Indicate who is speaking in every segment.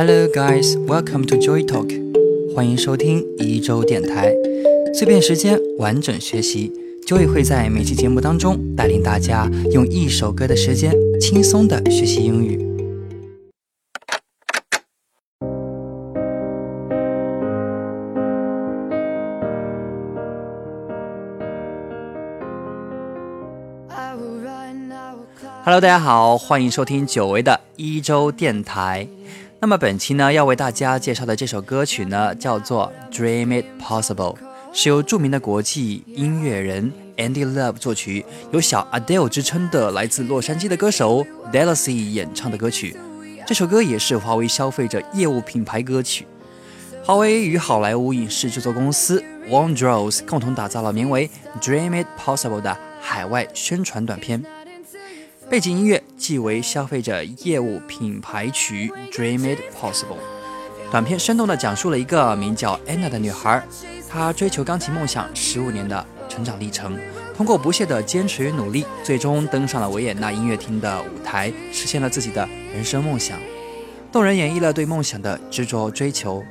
Speaker 1: Hello guys, welcome to Joy Talk，欢迎收听一周电台，碎片时间完整学习。Joy 会在每期节目当中带领大家用一首歌的时间轻松的学习英语。Hello，大家好，欢迎收听久违的一周电台。那么本期呢，要为大家介绍的这首歌曲呢，叫做《Dream It Possible》，是由著名的国际音乐人 Andy Love 作曲，有小 Adele 之称的来自洛杉矶的歌手 Dallasy 演唱的歌曲。这首歌也是华为消费者业务品牌歌曲。华为与好莱坞影视制作公司 Wondros 共同打造了名为《Dream It Possible》的海外宣传短片。背景音乐即为消费者业务品牌曲《Dream It Possible》。短片生动地讲述了一个名叫 Anna 的女孩，她追求钢琴梦想十五年的成长历程，通过不懈的坚持与努力，最终登上了维也纳音乐厅的舞台，实现了自己的人生梦想。动人演绎了对梦想的执着追求。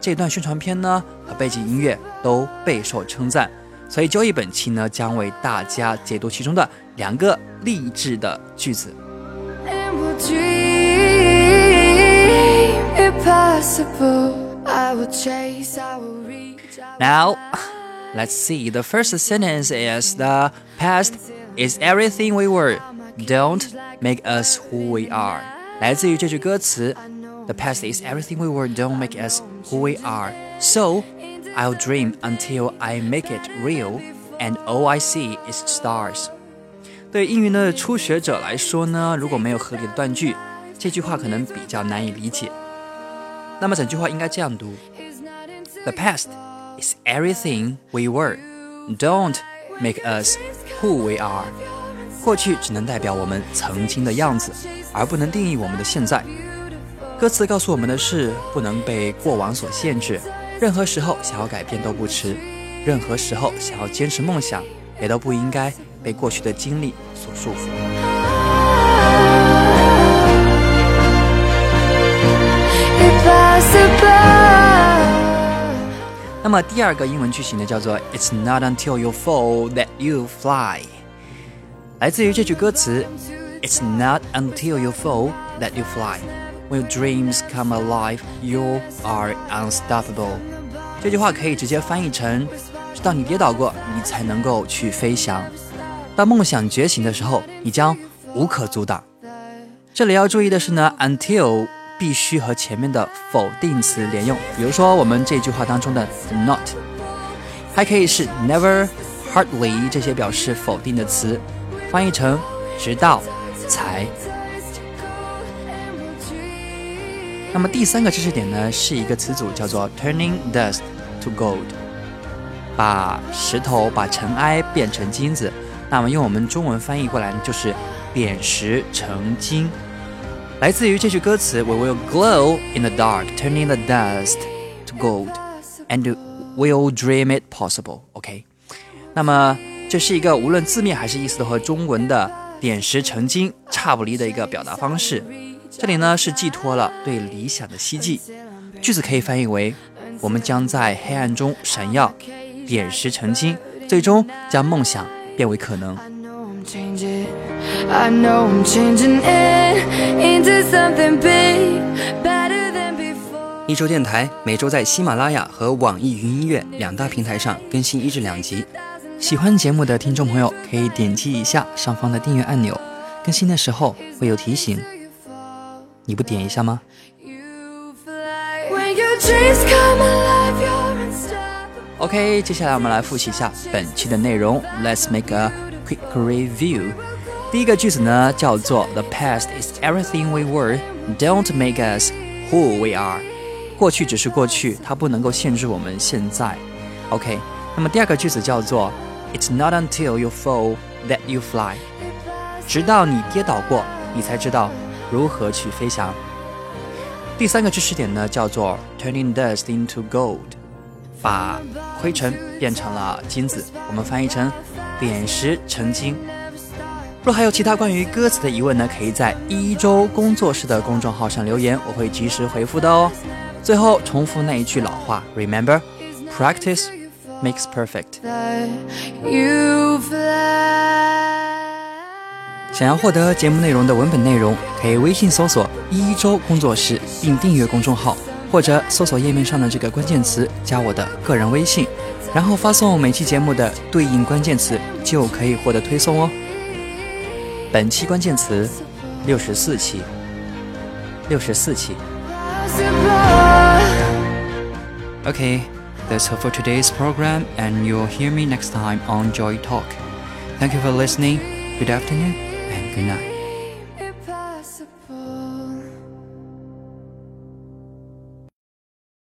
Speaker 1: 这段宣传片呢和背景音乐都备受称赞，所以周易本期呢将为大家解读其中的。两个励志的句子。Now, let's see. The first sentence is the past is everything we were. Don't make us who we are. 来自于这句歌词 ，The past is everything we were. Don't make us who we are. So, I'll dream until I make it real, and all I see is stars. 对英语的初学者来说呢，如果没有合理的断句，这句话可能比较难以理解。那么整句话应该这样读：The past is everything we were. Don't make us who we are. 过去只能代表我们曾经的样子，而不能定义我们的现在。 歌词告诉我们的是，不能被过往所限制，任何时候想要改变都不迟，任何时候想要坚持梦想，也都不应该。被过去的经历所束缚。那么第二个英文句型呢，叫做 "It's not until you fall that you fly"，来自于这句歌词 "It's not until you fall that you fly. When dreams come alive, you are unstoppable." 这句话可以直接翻译成：直到你跌倒过，你才能够去飞翔。当梦想觉醒的时候，你将无可阻挡。这里要注意的是呢，until 必须和前面的否定词连用。比如说我们这句话当中的 not，还可以是 never、hardly 这些表示否定的词，翻译成直到、才。那么第三个知识点呢，是一个词组叫做 turning dust to gold，把石头、把尘埃变成金子。那么用我们中文翻译过来呢，就是点石成金，来自于这句歌词：We will glow in the dark, turning the dust to gold, and we'll dream it possible. OK，那么这是一个无论字面还是意思都和中文的点石成金差不离的一个表达方式。这里呢是寄托了对理想的希冀，句子可以翻译为：我们将在黑暗中闪耀，点石成金，最终将梦想。变为可能。一周电台每周在喜马拉雅和网易云音乐两大平台上更新一至两集。喜欢节目的听众朋友可以点击一下上方的订阅按钮，更新的时候会有提醒。你不点一下吗？OK，接下来我们来复习一下本期的内容。Let's make a quick review。第一个句子呢叫做 The past is everything we were. Don't make us who we are。过去只是过去，它不能够限制我们现在。OK，那么第二个句子叫做 It's not until you fall that you fly。直到你跌倒过，你才知道 如何去飞翔。第三个知识点呢叫做 Turning dust into gold。把灰尘变成了金子，我们翻译成点石成金。若还有其他关于歌词的疑问呢，可以在一周工作室的公众号上留言，我会及时回复的哦。最后重复那一句老话：Remember, practice makes perfect。想要获得节目内容的文本内容，可以微信搜索“一周工作室”并订阅公众号，或者搜索页面上的这个关键词加我的个人微信，然后发送每期节目的对应关键词，就可以获得推送哦。本期关键词：六十四期，六十四期。OK，That's all for today's program, and you'll hear me next time on Joy Talk. Thank you for listening. Good afternoon good night.